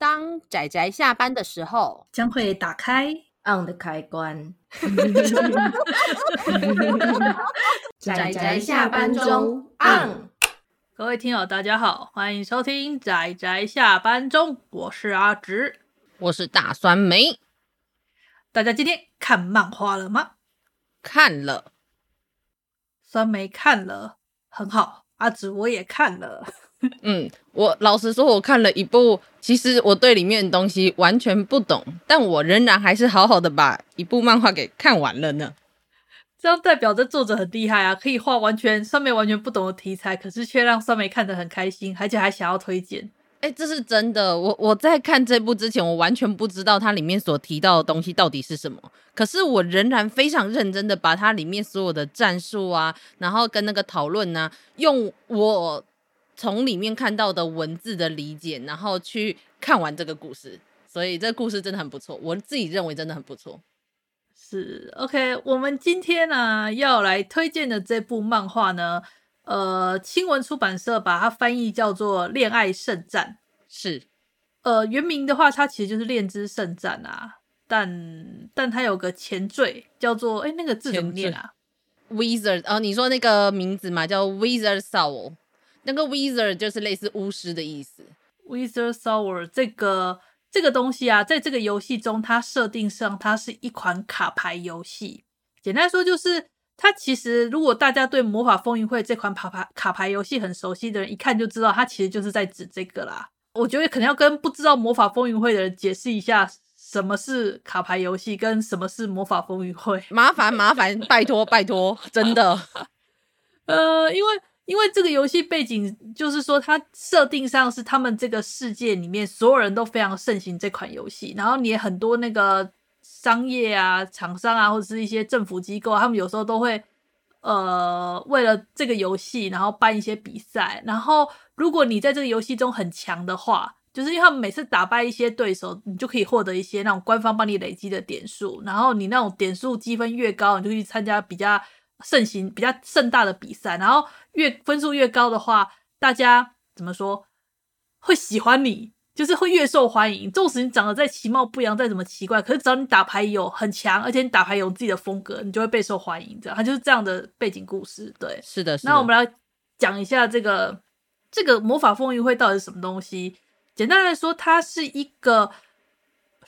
当仔仔下班的时候，将会打开 on 的开关。仔仔下班中 on。各位听友，大家好，欢迎收听仔仔下班中，我是阿直，我是大酸梅。大家今天看漫画了吗？看了，酸梅看了，很好。阿直我也看了。嗯，我老实说，我看了一部，其实我对里面的东西完全不懂，但我仍然还是好好的把一部漫画给看完了呢。这样代表着作者很厉害啊，可以画完全酸梅完全不懂的题材，可是却让酸梅看得很开心，而且还想要推荐。哎、欸，这是真的。我我在看这部之前，我完全不知道它里面所提到的东西到底是什么。可是我仍然非常认真的把它里面所有的战术啊，然后跟那个讨论呢，用我从里面看到的文字的理解，然后去看完这个故事。所以这个故事真的很不错，我自己认为真的很不错。是 OK，我们今天呢、啊、要来推荐的这部漫画呢。呃，青文出版社把它翻译叫做《恋爱圣战》，是，呃，原名的话，它其实就是《恋之圣战》啊，但但它有个前缀叫做，哎，那个字怎么念啊？Wizard，哦，你说那个名字嘛，叫 Wizard Soul，那个 Wizard 就是类似巫师的意思。Wizard Sour 这个这个东西啊，在这个游戏中，它设定上它是一款卡牌游戏，简单说就是。它其实，如果大家对《魔法风云会》这款卡牌卡牌游戏很熟悉的人，一看就知道，它其实就是在指这个啦。我觉得可能要跟不知道《魔法风云会》的人解释一下，什么是卡牌游戏，跟什么是《魔法风云会》。麻烦麻烦，拜托拜托，真的。呃，因为因为这个游戏背景就是说，它设定上是他们这个世界里面所有人都非常盛行这款游戏，然后你也很多那个。商业啊，厂商啊，或者是一些政府机构，他们有时候都会，呃，为了这个游戏，然后办一些比赛。然后，如果你在这个游戏中很强的话，就是因为他们每次打败一些对手，你就可以获得一些那种官方帮你累积的点数。然后，你那种点数积分越高，你就去参加比较盛行、比较盛大的比赛。然后，越分数越高的话，大家怎么说会喜欢你？就是会越受欢迎，纵使你长得再其貌不扬，再怎么奇怪，可是只要你打牌有很强，而且你打牌有自己的风格，你就会备受欢迎。这样，它就是这样的背景故事。对，是的。是的。那我们来讲一下这个这个魔法风云会到底是什么东西。简单来说，它是一个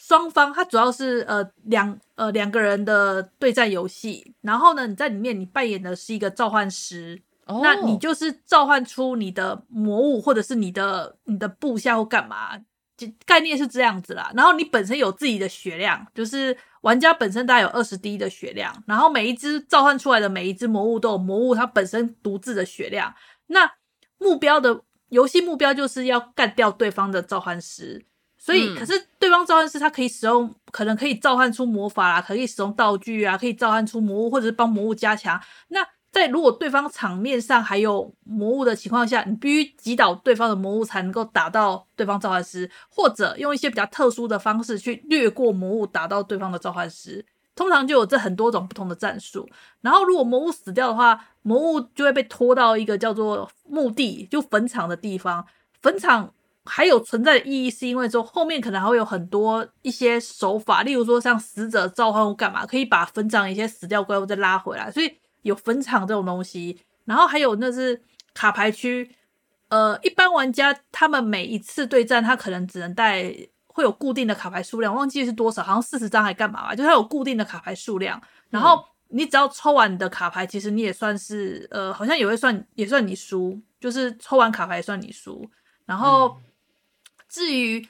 双方，它主要是呃两呃两个人的对战游戏。然后呢，你在里面你扮演的是一个召唤师。那你就是召唤出你的魔物，或者是你的你的部下或干嘛，就概念是这样子啦。然后你本身有自己的血量，就是玩家本身大概有二十滴的血量。然后每一只召唤出来的每一只魔物都有魔物它本身独自的血量。那目标的游戏目标就是要干掉对方的召唤师。所以，可是对方召唤师他可以使用，可能可以召唤出魔法啦，可以使用道具啊，可以召唤出魔物，或者是帮魔物加强。那在如果对方场面上还有魔物的情况下，你必须击倒对方的魔物才能够打到对方召唤师，或者用一些比较特殊的方式去掠过魔物打到对方的召唤师。通常就有这很多种不同的战术。然后如果魔物死掉的话，魔物就会被拖到一个叫做墓地，就坟场的地方。坟场还有存在的意义，是因为说后面可能还会有很多一些手法，例如说像死者召唤物干嘛，可以把坟场一些死掉怪物再拉回来。所以。有坟场这种东西，然后还有那是卡牌区，呃，一般玩家他们每一次对战，他可能只能带会有固定的卡牌数量，忘记是多少，好像四十张还干嘛吧，就它有固定的卡牌数量。然后你只要抽完你的卡牌，其实你也算是呃，好像也会算也算你输，就是抽完卡牌也算你输。然后至于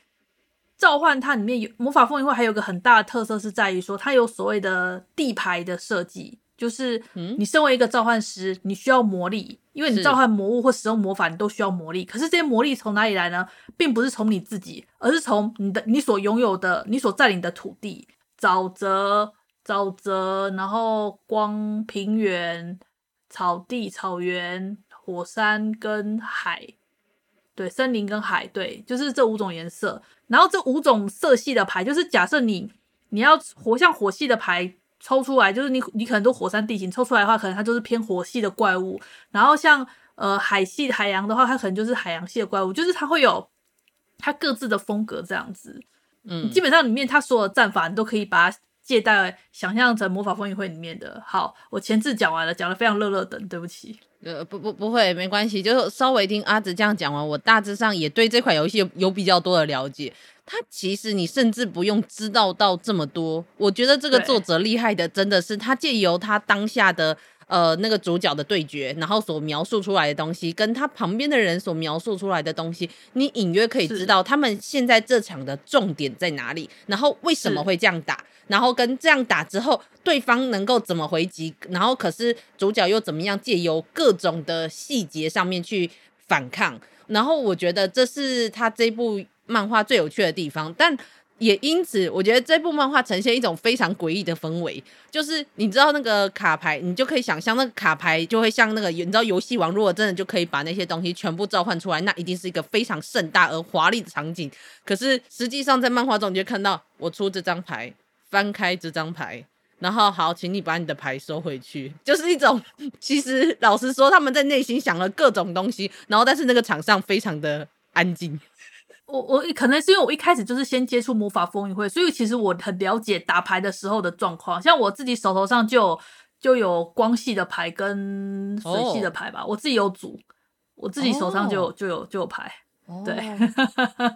召唤，它里面有魔法风云会还有个很大的特色是在于说，它有所谓的地牌的设计。就是你身为一个召唤师，你需要魔力，因为你召唤魔物或使用魔法，你都需要魔力。可是这些魔力从哪里来呢？并不是从你自己，而是从你的你所拥有的、你所占领的土地，沼泽、沼泽，然后光、平原、草地、草原、火山跟海，对，森林跟海，对，就是这五种颜色。然后这五种色系的牌，就是假设你你要活像火系的牌。抽出来就是你，你可能都火山地形抽出来的话，可能它就是偏火系的怪物。然后像呃海系海洋的话，它可能就是海洋系的怪物。就是它会有它各自的风格这样子。嗯，基本上里面它所有的战法，你都可以把它借贷想象成魔法风云会里面的。好，我前置讲完了，讲的非常乐乐等，对不起。呃，不不不会，没关系，就稍微听阿紫这样讲完，我大致上也对这款游戏有，有比较多的了解。它其实你甚至不用知道到这么多，我觉得这个作者厉害的真的是他借由他当下的呃那个主角的对决，然后所描述出来的东西，跟他旁边的人所描述出来的东西，你隐约可以知道他们现在这场的重点在哪里，然后为什么会这样打，然后跟这样打之后对方能够怎么回击，然后可是主角又怎么样借由各种的细节上面去反抗，然后我觉得这是他这部。漫画最有趣的地方，但也因此，我觉得这部漫画呈现一种非常诡异的氛围。就是你知道那个卡牌，你就可以想象那个卡牌就会像那个，你知道游戏王如果真的就可以把那些东西全部召唤出来，那一定是一个非常盛大而华丽的场景。可是实际上在漫画中，你就看到我出这张牌，翻开这张牌，然后好，请你把你的牌收回去，就是一种其实老实说，他们在内心想了各种东西，然后但是那个场上非常的安静。我我可能是因为我一开始就是先接触魔法风云会，所以其实我很了解打牌的时候的状况。像我自己手头上就有就有光系的牌跟水系的牌吧，oh. 我自己有组，我自己手上就有、oh. 就有就有牌。对，oh.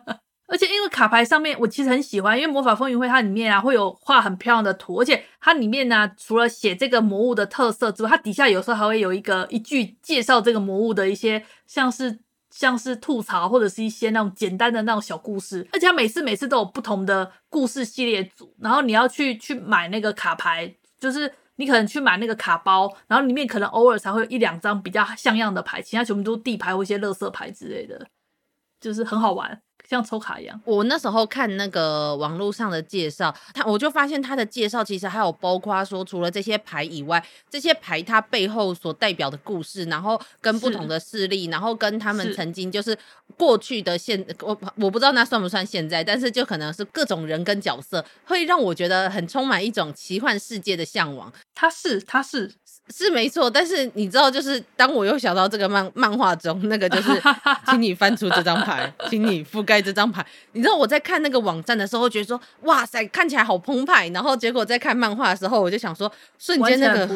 而且因为卡牌上面我其实很喜欢，因为魔法风云会它里面啊会有画很漂亮的图，而且它里面呢、啊、除了写这个魔物的特色之外，它底下有时候还会有一个一句介绍这个魔物的一些像是。像是吐槽或者是一些那种简单的那种小故事，而且它每次每次都有不同的故事系列组，然后你要去去买那个卡牌，就是你可能去买那个卡包，然后里面可能偶尔才会有一两张比较像样的牌，其他全部都是地牌或一些垃圾牌之类的，就是很好玩。像抽卡一样，我那时候看那个网络上的介绍，他我就发现他的介绍其实还有包括说，除了这些牌以外，这些牌它背后所代表的故事，然后跟不同的势力，然后跟他们曾经就是过去的现，我我不知道那算不算现在，但是就可能是各种人跟角色，会让我觉得很充满一种奇幻世界的向往。他是他是。是没错，但是你知道，就是当我又想到这个漫漫画中那个，就是 请你翻出这张牌，请你覆盖这张牌。你知道我在看那个网站的时候，觉得说哇塞，看起来好澎湃。然后结果在看漫画的时候，我就想说，瞬间那个，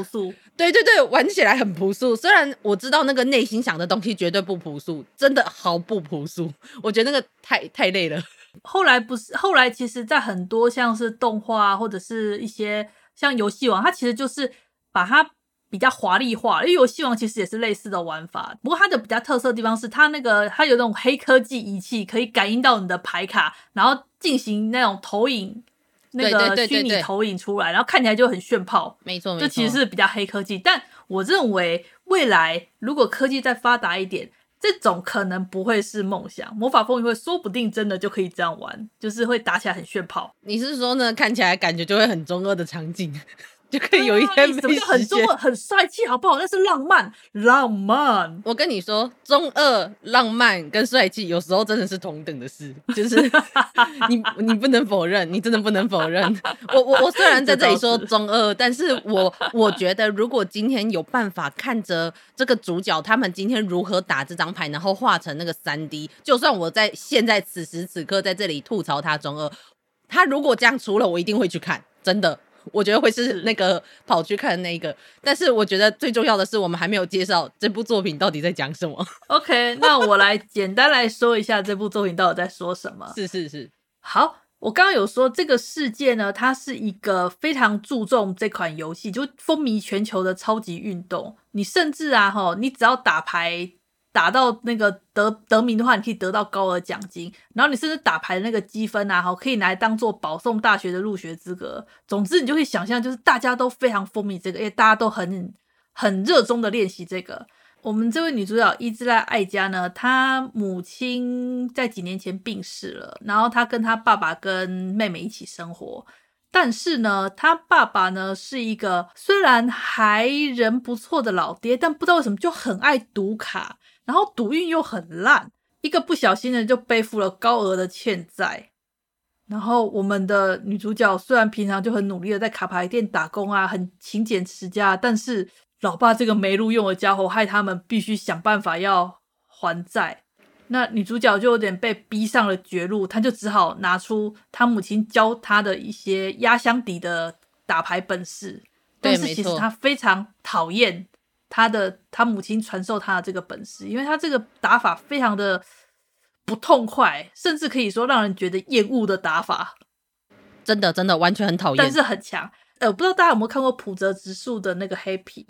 对对对，玩起来很朴素。虽然我知道那个内心想的东西绝对不朴素，真的毫不朴素。我觉得那个太太累了。后来不是，后来其实，在很多像是动画或者是一些像游戏王，它其实就是把它。比较华丽化，因为游戏王其实也是类似的玩法，不过它的比较特色的地方是它那个它有那种黑科技仪器，可以感应到你的牌卡，然后进行那种投影，那个虚拟投影出来，然后看起来就很炫炮。没错，这其实是比较黑科技。但我认为未来如果科技再发达一点，这种可能不会是梦想。魔法风云会说不定真的就可以这样玩，就是会打起来很炫炮。你是说呢？看起来感觉就会很中二的场景。就可以有一天没时很中二、很帅气，好不好？那是浪漫，浪漫。我跟你说，中二、浪漫跟帅气有时候真的是同等的事，就是 你你不能否认，你真的不能否认。我我我虽然在这里说中二，但是我我觉得，如果今天有办法看着这个主角他们今天如何打这张牌，然后画成那个三 D，就算我在现在此时此刻在这里吐槽他中二，他如果这样出了，我一定会去看，真的。我觉得会是那个跑去看的那一个，但是我觉得最重要的是，我们还没有介绍这部作品到底在讲什么。OK，那我来简单来说一下这部作品到底在说什么。是是是，好，我刚刚有说这个世界呢，它是一个非常注重这款游戏，就风靡全球的超级运动。你甚至啊，哈，你只要打牌。打到那个得得名的话，你可以得到高额奖金。然后你甚至打牌的那个积分啊，哈，可以拿来当做保送大学的入学资格。总之，你就可以想象，就是大家都非常风靡这个，因为大家都很很热衷的练习这个。我们这位女主角伊兹拉艾佳呢，她母亲在几年前病逝了，然后她跟她爸爸跟妹妹一起生活。但是呢，她爸爸呢是一个虽然还人不错的老爹，但不知道为什么就很爱赌卡。然后赌运又很烂，一个不小心呢就背负了高额的欠债。然后我们的女主角虽然平常就很努力的在卡牌店打工啊，很勤俭持家，但是老爸这个没路用的家伙害他们必须想办法要还债。那女主角就有点被逼上了绝路，她就只好拿出她母亲教她的一些压箱底的打牌本事。但是其实她非常讨厌她的他母亲传授他的这个本事，因为他这个打法非常的不痛快，甚至可以说让人觉得厌恶的打法。真的，真的完全很讨厌，但是很强。呃，不知道大家有没有看过浦泽直树的那个黑皮。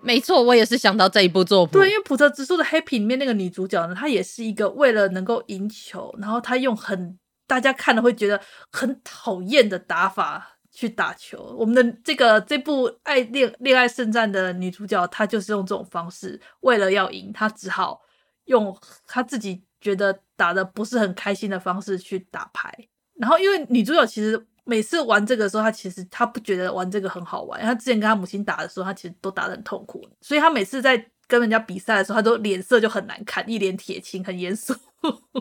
没错，我也是想到这一部作品。对，因为浦泽直树的《Happy》里面那个女主角呢，她也是一个为了能够赢球，然后她用很大家看了会觉得很讨厌的打法去打球。我们的这个这部《爱恋恋爱圣战》的女主角，她就是用这种方式，为了要赢，她只好用她自己觉得打得不是很开心的方式去打牌。然后，因为女主角其实。每次玩这个的时候，她其实她不觉得玩这个很好玩。她之前跟她母亲打的时候，她其实都打得很痛苦，所以她每次在跟人家比赛的时候，她都脸色就很难看，一脸铁青，很严肃。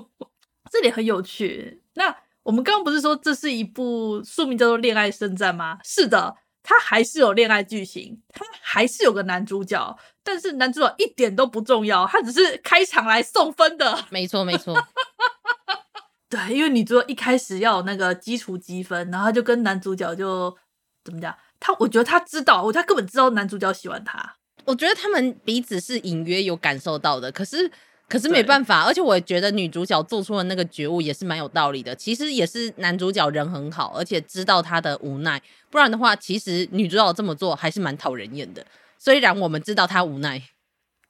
这点很有趣。那我们刚刚不是说这是一部书名叫做《恋爱圣战》吗？是的，它还是有恋爱剧情，它还是有个男主角，但是男主角一点都不重要，他只是开场来送分的。没错，没错。对，因为女主角一开始要有那个基础积分，然后他就跟男主角就怎么讲？他我觉得他知道，他根本知道男主角喜欢他。我觉得他们彼此是隐约有感受到的，可是可是没办法。而且我也觉得女主角做出的那个觉悟也是蛮有道理的。其实也是男主角人很好，而且知道他的无奈。不然的话，其实女主角这么做还是蛮讨人厌的。虽然我们知道他无奈。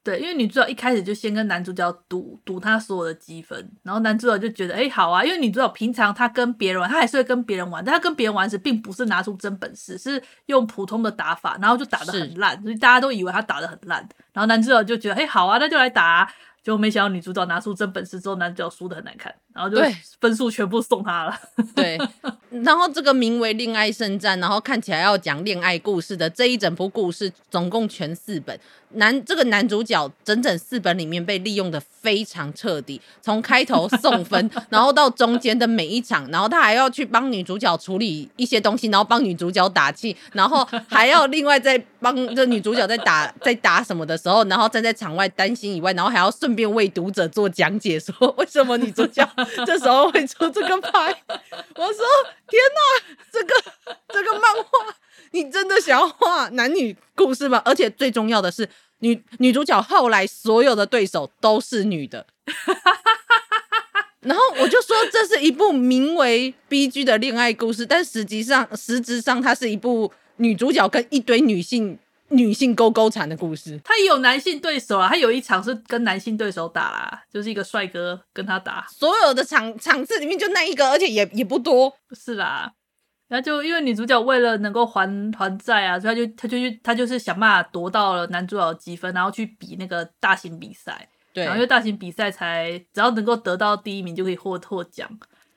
对，因为女主角一开始就先跟男主角赌赌他所有的积分，然后男主角就觉得，哎，好啊，因为女主角平常她跟别人玩，她还是会跟别人玩，但她跟别人玩时，并不是拿出真本事，是用普通的打法，然后就打得很烂，所以大家都以为她打得很烂，然后男主角就觉得，哎，好啊，那就来打啊。结果没想到女主角拿出真本事之后，男主角输的很难看，然后就分数全部送他了。对，然后这个名为《恋爱圣战》，然后看起来要讲恋爱故事的这一整部故事，总共全四本。男这个男主角整整四本里面被利用的非常彻底，从开头送分，然后到中间的每一场，然后他还要去帮女主角处理一些东西，然后帮女主角打气，然后还要另外再帮这女主角在打 在打什么的时候，然后站在场外担心以外，然后还要顺便为读者做讲解，说为什么女主角这时候会出这个牌。我说天哪，这个这个漫画。你真的想要画男女故事吗？而且最重要的是，女女主角后来所有的对手都是女的，然后我就说这是一部名为 BG 的恋爱故事，但实际上实质上它是一部女主角跟一堆女性女性勾勾缠的故事。他也有男性对手啊，他有一场是跟男性对手打啦，就是一个帅哥跟他打，所有的场场次里面就那一个，而且也也不多，是啦。然后就因为女主角为了能够还还债啊，所以她就她就去她就是想办法夺到了男主角的积分，然后去比那个大型比赛。对，然后因为大型比赛才只要能够得到第一名就可以获获奖。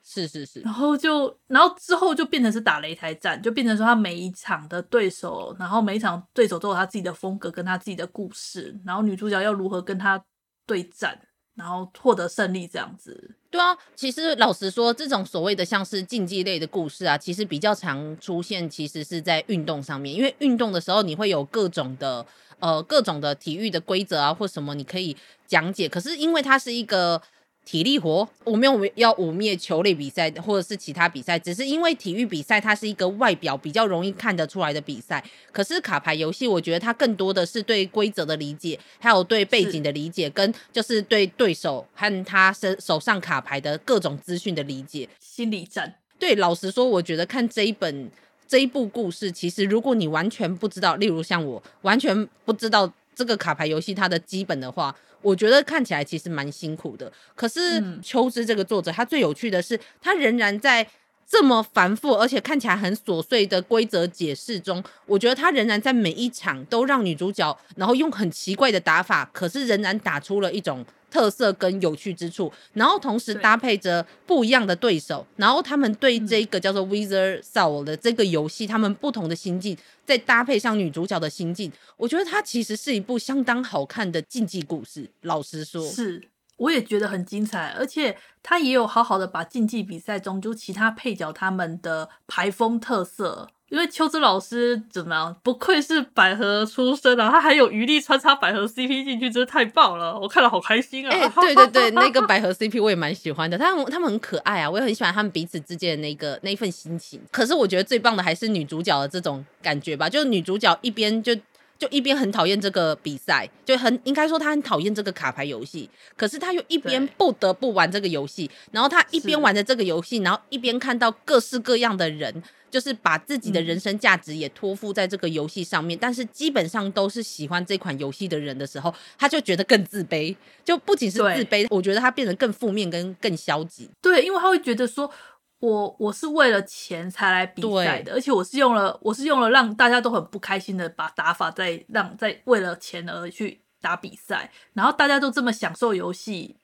是是是。然后就然后之后就变成是打擂台战，就变成说他每一场的对手，然后每一场对手都有他自己的风格跟他自己的故事，然后女主角要如何跟他对战。然后获得胜利这样子，对啊，其实老实说，这种所谓的像是竞技类的故事啊，其实比较常出现，其实是在运动上面，因为运动的时候你会有各种的呃各种的体育的规则啊或什么，你可以讲解。可是因为它是一个。体力活，我没有要污蔑球类比赛或者是其他比赛，只是因为体育比赛它是一个外表比较容易看得出来的比赛。可是卡牌游戏，我觉得它更多的是对规则的理解，还有对背景的理解，跟就是对对手和他身手上卡牌的各种资讯的理解。心理战。对，老实说，我觉得看这一本这一部故事，其实如果你完全不知道，例如像我完全不知道这个卡牌游戏它的基本的话。我觉得看起来其实蛮辛苦的，可是秋之这个作者，他最有趣的是，他仍然在这么繁复而且看起来很琐碎的规则解释中，我觉得他仍然在每一场都让女主角，然后用很奇怪的打法，可是仍然打出了一种。特色跟有趣之处，然后同时搭配着不一样的对手，然后他们对这个叫做 Wizard Soul 的这个游戏，他们不同的心境，再搭配上女主角的心境，我觉得它其实是一部相当好看的竞技故事。老实说，是我也觉得很精彩，而且他也有好好的把竞技比赛中就其他配角他们的排风特色。因为秋之老师怎么样？不愧是百合出身啊，他还有余力穿插百合 CP 进去，真是太棒了！我看了好开心啊！哎、欸，对对对，那个百合 CP 我也蛮喜欢的，他们他们很可爱啊，我也很喜欢他们彼此之间的那个那一份心情。可是我觉得最棒的还是女主角的这种感觉吧，就是女主角一边就。就一边很讨厌这个比赛，就很应该说他很讨厌这个卡牌游戏，可是他又一边不得不玩这个游戏，然后他一边玩着这个游戏，然后一边看到各式各样的人，就是把自己的人生价值也托付在这个游戏上面，嗯，但是基本上都是喜欢这款游戏的人的时候，他就觉得更自卑，就不仅是自卑，我觉得他变得更负面跟更消极。对，因为他会觉得说。我我是为了钱才来比赛的，而且我是用了我是用了让大家都很不开心的把打法在让在为了钱而去打比赛，然后大家都这么享受游戏，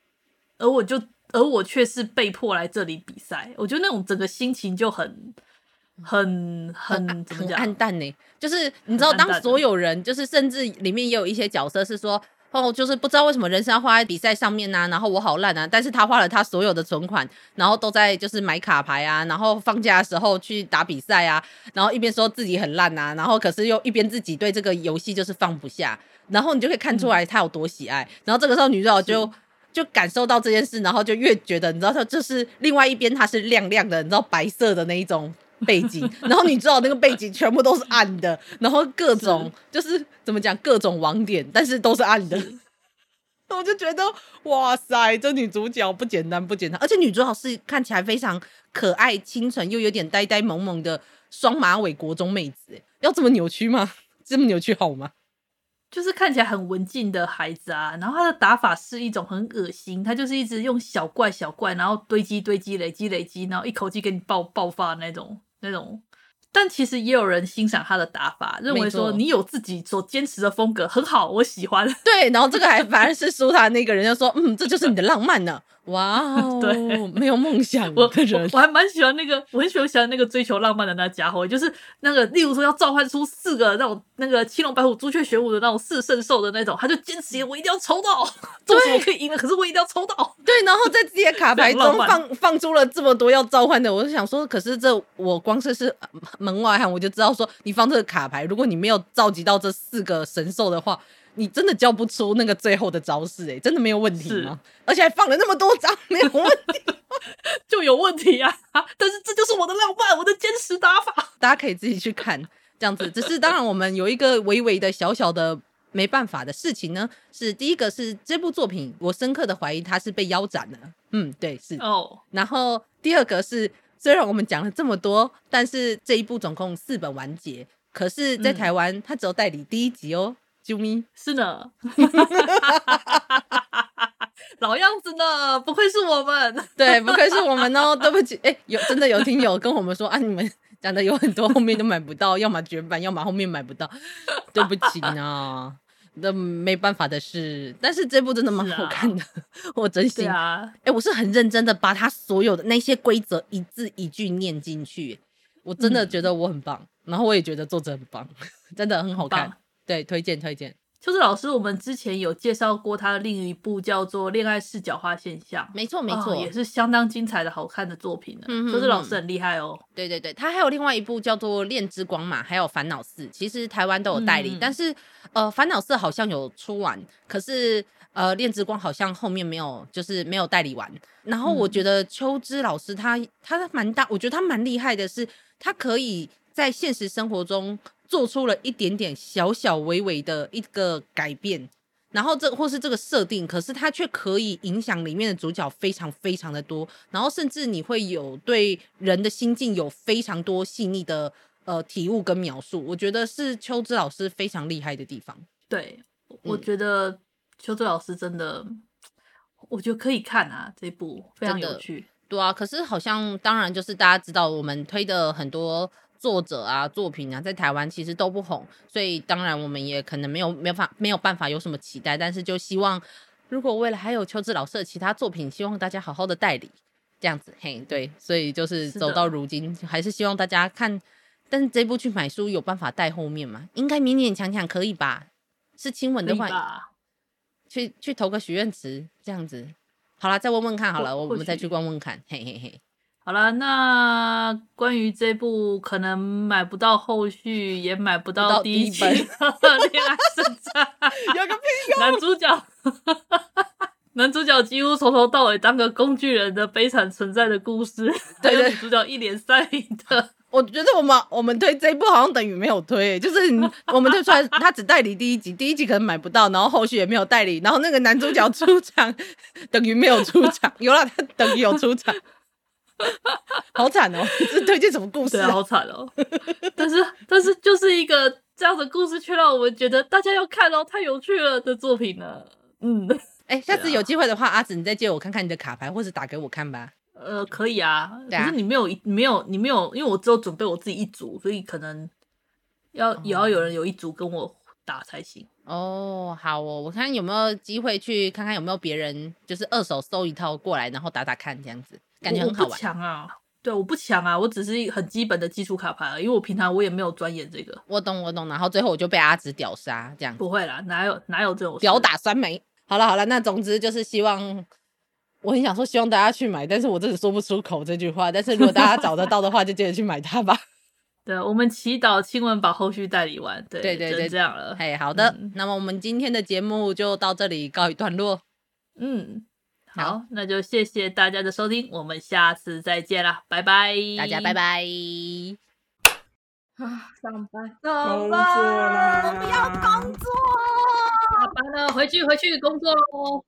而我就而我却是被迫来这里比赛，我觉得那种整个心情就很很很怎么讲？很暗淡呢？就是你知道，当所有人就是甚至里面也有一些角色是说。哦，就是不知道为什么人生要花在比赛上面啊，然后我好烂啊，但是他花了他所有的存款，然后都在就是买卡牌啊，然后放假的时候去打比赛啊，然后一边说自己很烂啊，然后可是又一边自己对这个游戏就是放不下，然后你就可以看出来他有多喜爱，嗯、然后这个时候女主角就就感受到这件事，然后就越觉得你知道他就是另外一边他是亮亮的，你知道白色的那一种。背景，然后你知道那个背景全部都是暗的，然后各种就是怎么讲，各种网点，但是都是暗的。我就觉得哇塞，这女主角不简单不简单，而且女主角是看起来非常可爱、清纯又有点呆呆萌萌的双马尾国中妹子。要这么扭曲吗？这么扭曲好吗？就是看起来很文静的孩子啊，然后他的打法是一种很恶心，他就是一直用小怪小怪，然后堆积堆积累积累积，然后一口气给你爆爆发那种。那种，但其实也有人欣赏他的打法，认为说你有自己所坚持的风格很好，我喜欢。对，然后这个还反而是输他那个人就说，嗯，这就是你的浪漫呢。哇 哦，对，没有梦想的人，我，我还蛮喜欢那个，我很喜欢喜欢那个追求浪漫的那家伙，就是那个，例如说要召唤出四个那种那个青龙白虎朱雀玄武的那种四圣兽的那种，他就坚持我一定要抽到，对，我可以赢了，可是我一定要抽到。对，然后在自己的卡牌中放放出了这么多要召唤的，我就想说，可是这我光是是门外汉，我就知道说，你放这个卡牌，如果你没有召集到这四个神兽的话。你真的交不出那个最后的招式哎、欸，真的没有问题吗？而且还放了那么多张，没有问题，就有问题啊！但是这就是我的浪漫，我的坚持打法，大家可以自己去看。这样子，只是当然我们有一个微微的小小的没办法的事情呢，是第一个是这部作品，我深刻的怀疑它是被腰斩了。嗯，对，是哦。Oh. 然后第二个是，虽然我们讲了这么多，但是这一部总共四本完结，可是在台湾它只有代理第一集哦。啾咪。是呢，老样子呢，不愧是我们，对，不愧是我们哦。对不起，哎、欸，有真的有听友跟我们说啊，你们讲的有很多后面都买不到，要么绝版，要么后面买不到，对不起呢，那没办法的事。但是这部真的蛮好看的，啊、我真心啊，哎、欸，我是很认真的把他所有的那些规则一字一句念进去，我真的觉得我很棒，嗯、然后我也觉得作者很棒，真的很好看。对，推荐推荐。秋枝老师，我们之前有介绍过他的另一部叫做《恋爱视角化现象》，没错没错、哦，也是相当精彩的好看的作品呢。秋枝、嗯、哼老师很厉害哦。对对对，他还有另外一部叫做《恋之光》嘛，还有《烦恼四》，其实台湾都有代理，嗯、但是呃，《烦恼四》好像有出完，可是呃，《恋之光》好像后面没有，就是没有代理完。然后我觉得秋之老师他他蛮大，我觉得他蛮厉害的是，他可以在现实生活中。做出了一点点小小微微的一个改变，然后这或是这个设定，可是它却可以影响里面的主角非常非常的多，然后甚至你会有对人的心境有非常多细腻的呃体悟跟描述，我觉得是秋之老师非常厉害的地方。对，我觉得秋之老师真的，嗯、我觉得可以看啊，这部非常有趣。对啊，可是好像当然就是大家知道我们推的很多。作者啊，作品啊，在台湾其实都不红，所以当然我们也可能没有没有法没有办法有什么期待，但是就希望如果未来还有秋枝老师的其他作品，希望大家好好的代理这样子，嘿，对，所以就是走到如今，是还是希望大家看，但是这部去买书有办法带后面吗？应该勉勉强强可以吧？是亲吻的话，去去投个许愿池这样子，好了，再问问看好了，我我们再去问问看，嘿嘿嘿。好了，那关于这部可能买不到后续，也买不到第一集的《恋爱圣 战》，有个屁用！男主角，男主角几乎从头到尾当个工具人的悲惨存在的故事，对对，女主角一脸三明的。我觉得我们我们推这一部好像等于没有推，就是我们推出来他只代理第一集，第一集可能买不到，然后后续也没有代理，然后那个男主角出场等于没有出场，有了他等于有出场。好惨哦！这推荐什么故事啊？好惨哦！但是 但是就是一个这样的故事，却让我们觉得大家要看哦，太有趣了的作品呢。嗯，哎、欸，下次有机会的话，阿紫你再借我看看你的卡牌，或者打给我看吧。呃，可以啊。可是你没有，没有，你没有，因为我只有准备我自己一组，所以可能要也要有人有一组跟我打才行。哦，好哦，我看有没有机会去看看有没有别人就是二手收一套过来，然后打打看这样子。感觉很好玩。强啊！对，我不强啊，我只是很基本的基础卡牌，因为我平常我也没有钻研这个。我懂，我懂。然后最后我就被阿紫屌杀，这样不会啦，哪有哪有这种屌打酸梅？好了好了，那总之就是希望，我很想说希望大家去买，但是我真的说不出口这句话。但是如果大家找得到的话，就记得去买它吧。对，我们祈祷亲吻把后续代理完。对对对对，这样了。嘿，好的、嗯，那么我们今天的节目就到这里告一段落。嗯。好，那就谢谢大家的收听，我们下次再见啦，拜拜，大家拜拜。啊，上班，上班，我们要工作，下班了，回去回去工作喽。